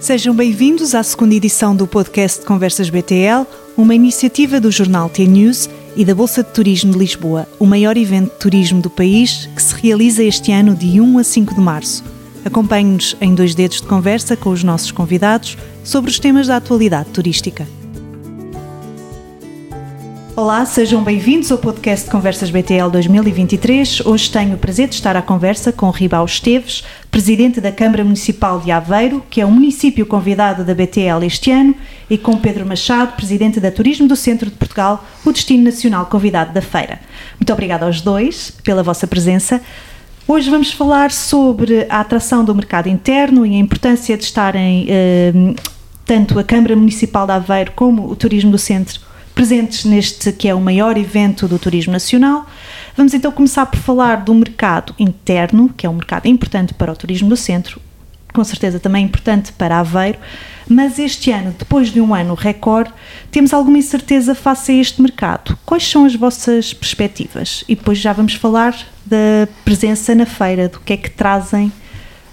Sejam bem-vindos à segunda edição do podcast Conversas BTL, uma iniciativa do jornal T-News e da Bolsa de Turismo de Lisboa, o maior evento de turismo do país que se realiza este ano de 1 a 5 de março. Acompanhe-nos em dois dedos de conversa com os nossos convidados sobre os temas da atualidade turística. Olá, sejam bem-vindos ao podcast Conversas BTL 2023. Hoje tenho o prazer de estar à conversa com Ribau Esteves, presidente da Câmara Municipal de Aveiro, que é o município convidado da BTL este ano, e com Pedro Machado, presidente da Turismo do Centro de Portugal, o destino nacional convidado da feira. Muito obrigada aos dois pela vossa presença. Hoje vamos falar sobre a atração do mercado interno e a importância de estarem eh, tanto a Câmara Municipal de Aveiro como o Turismo do Centro presentes neste que é o maior evento do turismo nacional. Vamos então começar por falar do mercado interno, que é um mercado importante para o turismo do centro, com certeza também importante para Aveiro, mas este ano, depois de um ano recorde, temos alguma incerteza face a este mercado. Quais são as vossas perspectivas? E depois já vamos falar da presença na feira, do que é que trazem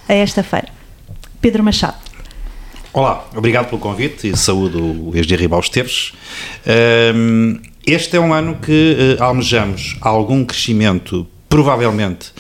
a esta feira. Pedro Machado. Olá, obrigado pelo convite e saúdo o ex Ribal Esteves. Este é um ano que eh, almejamos algum crescimento provavelmente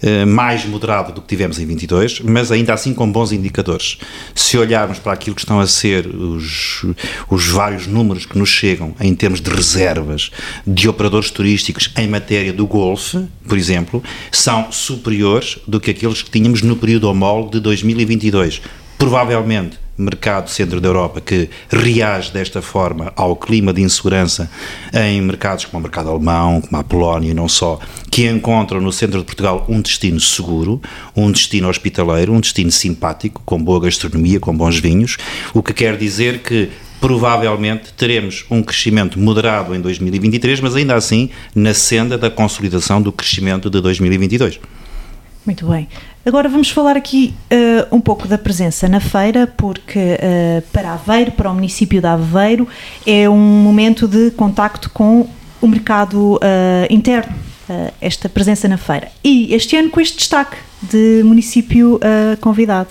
eh, mais moderado do que tivemos em 22, mas ainda assim com bons indicadores. Se olharmos para aquilo que estão a ser os, os vários números que nos chegam em termos de reservas de operadores turísticos em matéria do Golfe, por exemplo, são superiores do que aqueles que tínhamos no período homólogo de 2022. Provavelmente mercado centro da Europa que reage desta forma ao clima de insegurança em mercados como o mercado alemão, como a Polónia e não só, que encontram no centro de Portugal um destino seguro, um destino hospitaleiro, um destino simpático, com boa gastronomia, com bons vinhos, o que quer dizer que provavelmente teremos um crescimento moderado em 2023, mas ainda assim na senda da consolidação do crescimento de 2022. Muito bem. Agora vamos falar aqui uh, um pouco da presença na feira, porque uh, para Aveiro, para o município de Aveiro, é um momento de contacto com o mercado uh, interno, esta presença na feira. E este ano com este destaque de município convidado.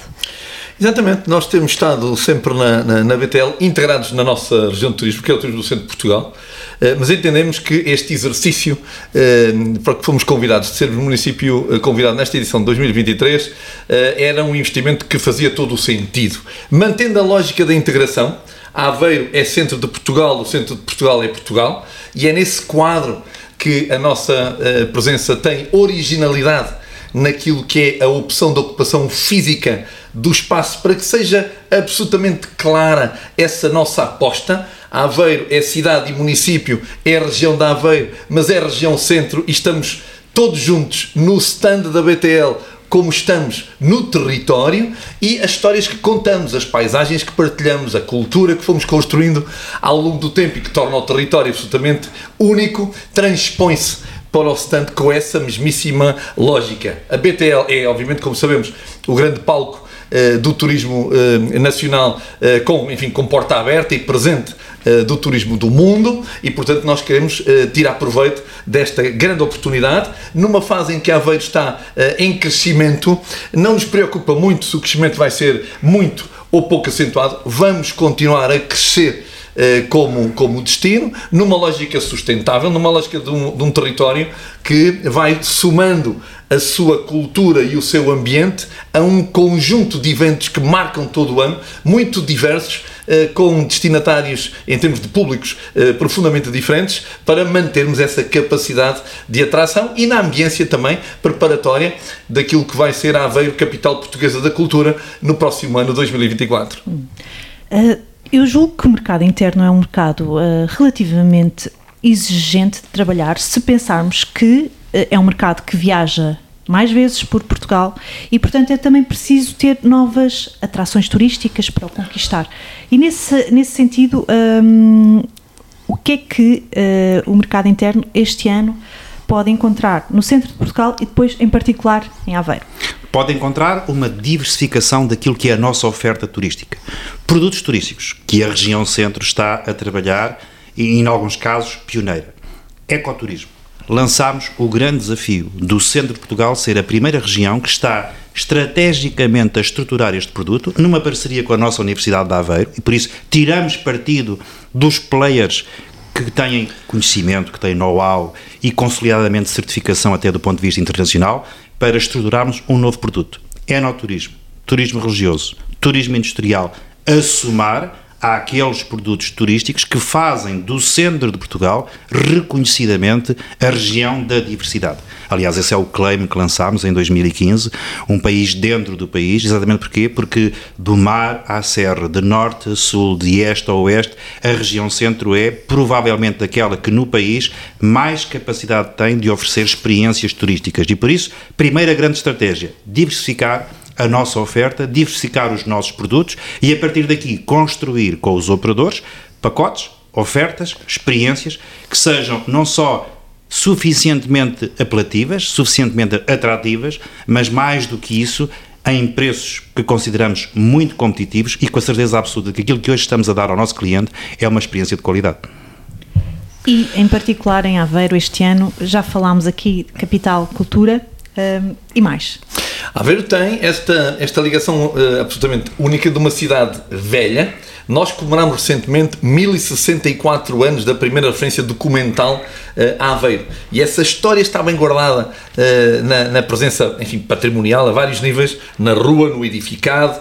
Exatamente, nós temos estado sempre na, na, na, BTL integrados na nossa região de turismo, que é o Turismo do Centro de Portugal, eh, mas entendemos que este exercício, eh, para que fomos convidados de ser o município eh, convidado nesta edição de 2023, era um investimento que fazia todo o sentido. Mantendo a lógica da integração, Aveiro é centro de Portugal, o centro de Portugal é Portugal, e é nesse quadro que a nossa presença tem originalidade naquilo que é a opção de ocupação física do espaço para que seja absolutamente clara essa nossa aposta. Aveiro é cidade e município, é região da Aveiro, mas é região centro e estamos todos juntos no stand da BTL como estamos no território e as histórias que contamos, as paisagens que partilhamos, a cultura que fomos construindo ao longo do tempo e que torna o território absolutamente único, transpõe-se para o stand com essa mesmíssima lógica. A BTL é, obviamente, como sabemos, o grande palco do turismo uh, nacional uh, com, enfim, com porta aberta e presente do turismo do mundo e, portanto, nós queremos tirar proveito desta grande oportunidade numa fase em que Aveiro está em crescimento. Não nos preocupa muito se o crescimento vai ser muito ou pouco acentuado, vamos continuar a crescer como, como destino, numa lógica sustentável, numa lógica de um, de um território que vai somando a sua cultura e o seu ambiente a um conjunto de eventos que marcam todo o ano, muito diversos, eh, com destinatários em termos de públicos eh, profundamente diferentes, para mantermos essa capacidade de atração e na ambiência também preparatória daquilo que vai ser a Aveiro Capital Portuguesa da Cultura no próximo ano 2024. Uh, eu julgo que o mercado interno é um mercado uh, relativamente exigente de trabalhar se pensarmos que uh, é um mercado que viaja mais vezes por Portugal e, portanto, é também preciso ter novas atrações turísticas para o conquistar. E nesse, nesse sentido, um, o que é que uh, o mercado interno este ano pode encontrar no centro de Portugal e depois, em particular, em Aveiro? Pode encontrar uma diversificação daquilo que é a nossa oferta turística. Produtos turísticos, que a região centro está a trabalhar e, em alguns casos, pioneira. Ecoturismo lançámos o grande desafio do centro de Portugal ser a primeira região que está estrategicamente a estruturar este produto, numa parceria com a nossa Universidade de Aveiro, e por isso tiramos partido dos players que têm conhecimento, que têm know-how e consolidadamente certificação até do ponto de vista internacional, para estruturarmos um novo produto. Enoturismo, turismo religioso, turismo industrial, a somar àqueles produtos turísticos que fazem do centro de Portugal reconhecidamente a região da diversidade. Aliás, esse é o claim que lançámos em 2015, um país dentro do país, exatamente porquê? Porque do mar à serra, de norte a sul, de este a oeste, a região centro é provavelmente aquela que no país mais capacidade tem de oferecer experiências turísticas. E por isso, primeira grande estratégia, diversificar a nossa oferta, diversificar os nossos produtos e a partir daqui construir com os operadores pacotes, ofertas, experiências que sejam não só suficientemente apelativas, suficientemente atrativas, mas mais do que isso, em preços que consideramos muito competitivos e com a certeza absoluta que aquilo que hoje estamos a dar ao nosso cliente é uma experiência de qualidade. E, em particular, em Aveiro, este ano, já falámos aqui de Capital Cultura um, e mais. Aveiro tem esta, esta ligação uh, absolutamente única de uma cidade velha. Nós comemoramos recentemente 1064 anos da primeira referência documental uh, a Aveiro. E essa história está bem guardada uh, na, na, presença enfim, patrimonial a vários níveis, na rua, no edificado,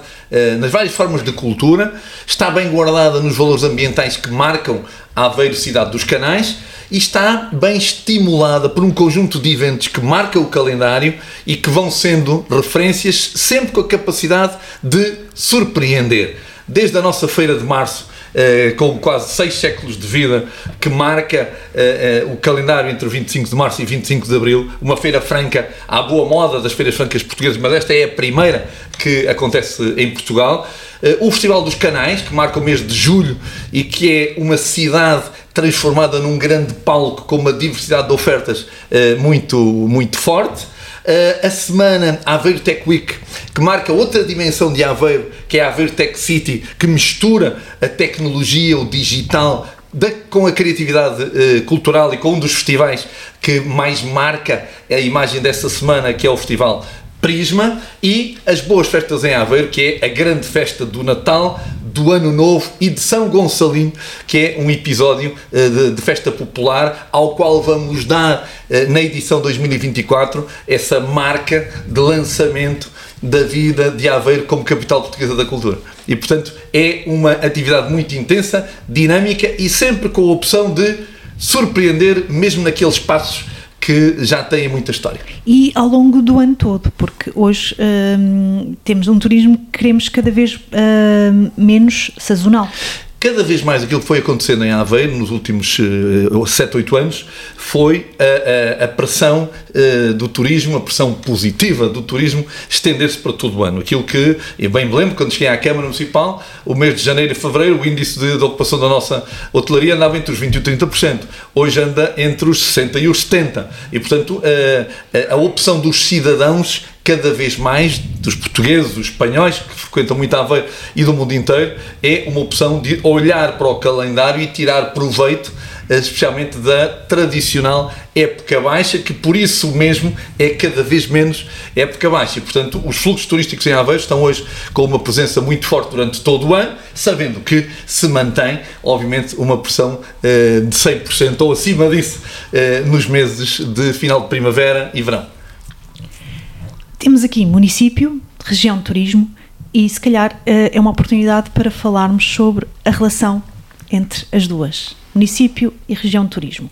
nas várias formas de cultura. Está bem guardada nos valores ambientais que marcam a Aveiro Cidade dos Canais e está bem estimulada por um conjunto de eventos que marca o calendário e que vão sendo referências sempre com a capacidade de surpreender. Desde a nossa feira de março, Uh, com quase seis séculos de vida, que marca uh, uh, o calendário entre 25 de março e 25 de abril, uma feira franca à boa moda das feiras francas portuguesas, mas esta é a primeira que acontece em Portugal. o Festival dos Canais, que marca o mês de julho e que é uma cidade transformada num grande palco com uma diversidade de ofertas muito, muito forte. Uh, a semana Aveiro Tech Week, que marca outra dimensão de Aveiro, que é a Aveiro Tech City, que mistura a tecnologia, o digital, com a criatividade uh, cultural e com um dos festivais que mais marca a imagem dessa semana, que é o Festival Prisma, e as Boas Festas em Aveiro, que é a grande festa do Natal, do Ano Novo e de São Gonçalino, que é um episódio uh, de, de, festa popular, ao qual vamos dar, uh, na edição 2024, essa marca de lançamento da vida de Aveiro como capital portuguesa da cultura. E, portanto, é uma atividade muito intensa, dinâmica e sempre com a opção de surpreender, mesmo naqueles passos que já têm muita história. E ao longo do ano todo, porque hoje hum, temos um turismo que queremos cada vez hum, menos sazonal cada vez mais aquilo que foi acontecendo em Aveiro nos últimos uh, 7, 8 anos foi a, a, a pressão uh, do turismo, a pressão positiva do turismo estender-se para todo o ano. Aquilo que, e bem me lembro, quando cheguei à Câmara Municipal, o mês de janeiro e fevereiro, o índice de, de ocupação da nossa hotelaria andava entre os 20% e os 30%. Hoje anda entre os 60% e os 70%. E, portanto, uh, a opção dos cidadãos cada vez mais dos portugueses, dos espanhóis que frequentam muito Aveiro e do mundo inteiro, é uma opção de olhar para o calendário e tirar proveito eh, especialmente da tradicional época baixa, que por isso mesmo é cada vez menos época baixa. E, portanto, os fluxos turísticos em Aveiro estão hoje com uma presença muito forte durante todo o ano, sabendo que se mantém, obviamente, uma pressão uh, de 100% ou acima disso uh, nos meses de final de primavera e verão. Temos aqui município, região de turismo e se calhar eh, é uma oportunidade para falarmos sobre a relação entre as duas, município e região de turismo.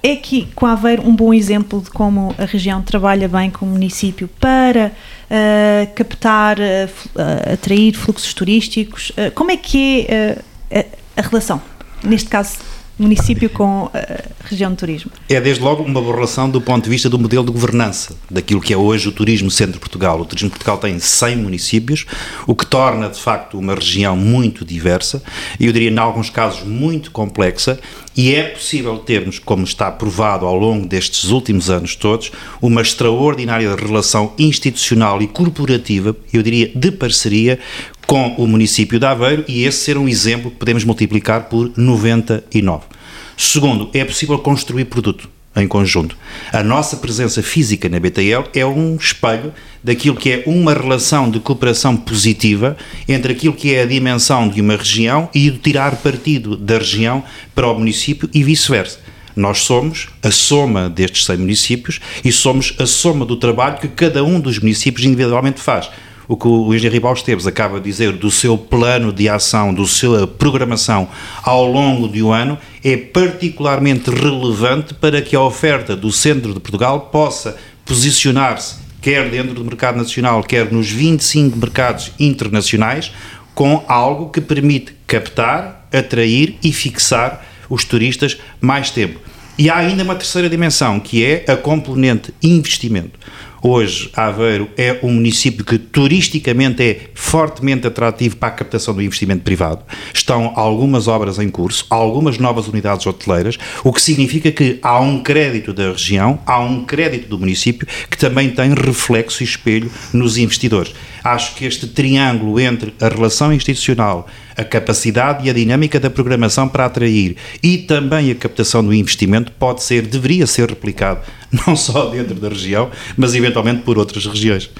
É aqui com Aveiro um bom exemplo de como a região trabalha bem com o município para uh, captar, uh, atrair fluxos turísticos. Uh, como é que é a, a relação? Neste caso, município com eh, região de turismo? É desde logo uma boa relação do ponto de vista do modelo de governança, daquilo que é hoje o Turismo Centro de Portugal. O Turismo de Portugal tem 100 municípios, o que torna de facto uma região muito diversa e eu diria, em alguns casos, muito complexa. E é possível termos, como está provado ao longo destes últimos anos todos, uma extraordinária relação institucional e corporativa, eu diria de parceria, com o município de Aveiro e esse ser um exemplo que podemos multiplicar por 99. Segundo, é possível construir produto. em conjunto. A nossa presença física na BTL é um espelho daquilo que é uma relação de cooperação positiva entre aquilo que é a dimensão de uma região e o tirar partido da região para o município e vice-versa. Nós somos a soma destes 100 municípios e somos a soma do trabalho que cada um dos municípios individualmente faz o que o engenheiro Ribal Esteves acaba de dizer do seu plano de ação, do sua programação ao longo de um ano, é particularmente relevante para que a oferta do centro de Portugal possa posicionar-se, quer dentro do mercado nacional, quer nos 25 mercados internacionais, com algo que permite captar, atrair e fixar os turistas mais tempo. E há ainda uma terceira dimensão, que é a componente investimento. Hoje, Aveiro é um município que turisticamente é fortemente atrativo para a captação do investimento privado. Estão algumas obras em curso, algumas novas unidades hoteleiras, o que significa que há um crédito da região, há um crédito do município que também tem reflexo e espelho nos investidores. Acho que este triângulo entre a relação institucional, a capacidade e a dinâmica da programação para atrair e também a captação do investimento pode ser, deveria ser replicado não só dentro da região, mas eventualmente por outras regiões.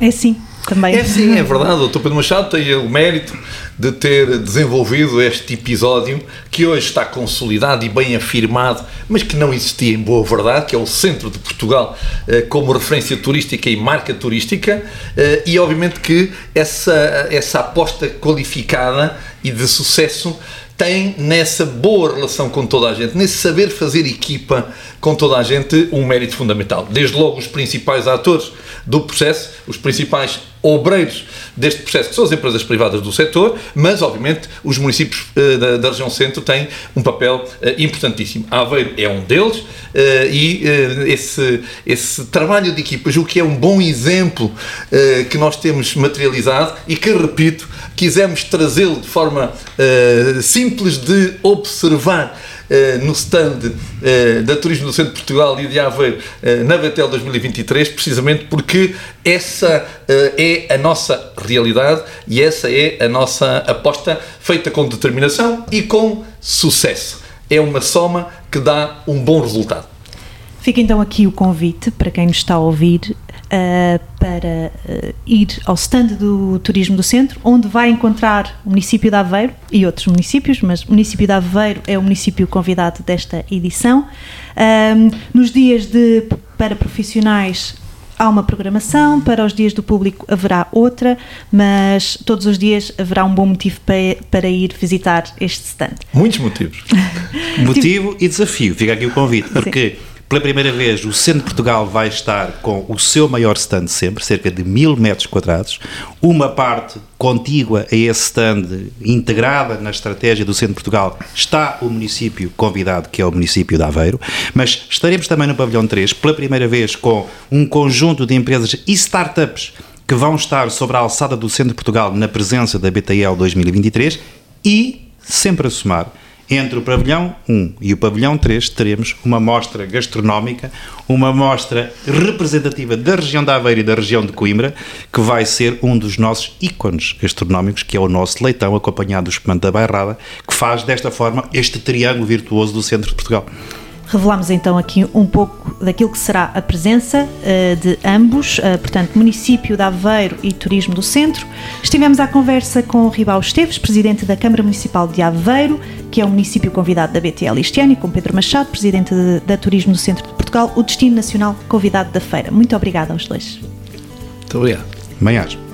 É sim, também. É sim, é verdade. O Dr. Pedro Machado tem o mérito de ter desenvolvido este episódio que hoje está consolidado e bem afirmado, mas que não existia em boa verdade, que é o centro de Portugal eh, como referência turística e marca turística, eh, e obviamente que essa, essa aposta qualificada e de sucesso tem nessa boa relação com toda a gente, nesse saber fazer equipa com toda a gente, um mérito fundamental. Desde logo os principais atores do processo, os principais obreiros deste processo, que são as empresas privadas do setor, mas, obviamente, os municípios uh, da, da, região centro têm um papel uh, importantíssimo. Aveiro é um deles uh, e esse, esse trabalho de equipas, o que é um bom exemplo que nós temos materializado e que, repito, quisemos trazê-lo de forma simples de observar eh, no stand eh, da Turismo do Centro de Portugal e de Aveiro eh, na Betel 2023, precisamente porque essa é a nossa realidade e essa é a nossa aposta feita com determinação e com sucesso. É uma soma que dá um bom resultado. Fica então aqui o convite para quem nos está a ouvir uh, para uh, ir ao stand do Turismo do Centro, onde vai encontrar o município de Aveiro e outros municípios, mas o município de Aveiro é o município convidado desta edição. Uh, nos dias de para profissionais há uma programação, para os dias do público haverá outra, mas todos os dias haverá um bom motivo para, para ir visitar este stand. Muitos motivos. Motivo e desafio, fica aqui o convite, porque Sim pela primeira vez, o Centro de Portugal vai estar com o seu maior stand sempre, cerca de mil metros quadrados. Uma parte contígua a esse stand, integrada na estratégia do Centro de Portugal, está o município convidado, que é o município de Aveiro. Mas estaremos também no Pavilhão 3, pela primeira vez, com um conjunto de empresas e startups que vão estar sobre a alçada do Centro de Portugal na presença da BTL 2023 e, sempre a somar, entre o pavilhão 1 e o pavilhão 3 teremos uma mostra gastronómica, uma mostra representativa da região da Aveira e da região de Coimbra, que vai ser um dos nossos ícones gastronómicos, que é o nosso leitão acompanhado do espumante da bairrada, que faz desta forma este triângulo virtuoso do centro de Portugal. Revelamos então aqui um pouco daquilo que será a presença uh, de ambos, uh, portanto, município de Aveiro e Turismo do Centro. Estivemos à conversa com o Ribal Esteves, presidente da Câmara Municipal de Aveiro, que é o município convidado da BTL este ano, e com Pedro Machado, presidente de, da Turismo do Centro de Portugal, o Destino Nacional convidado da feira. Muito obrigada aos dois. Muito obrigado. Manhãs.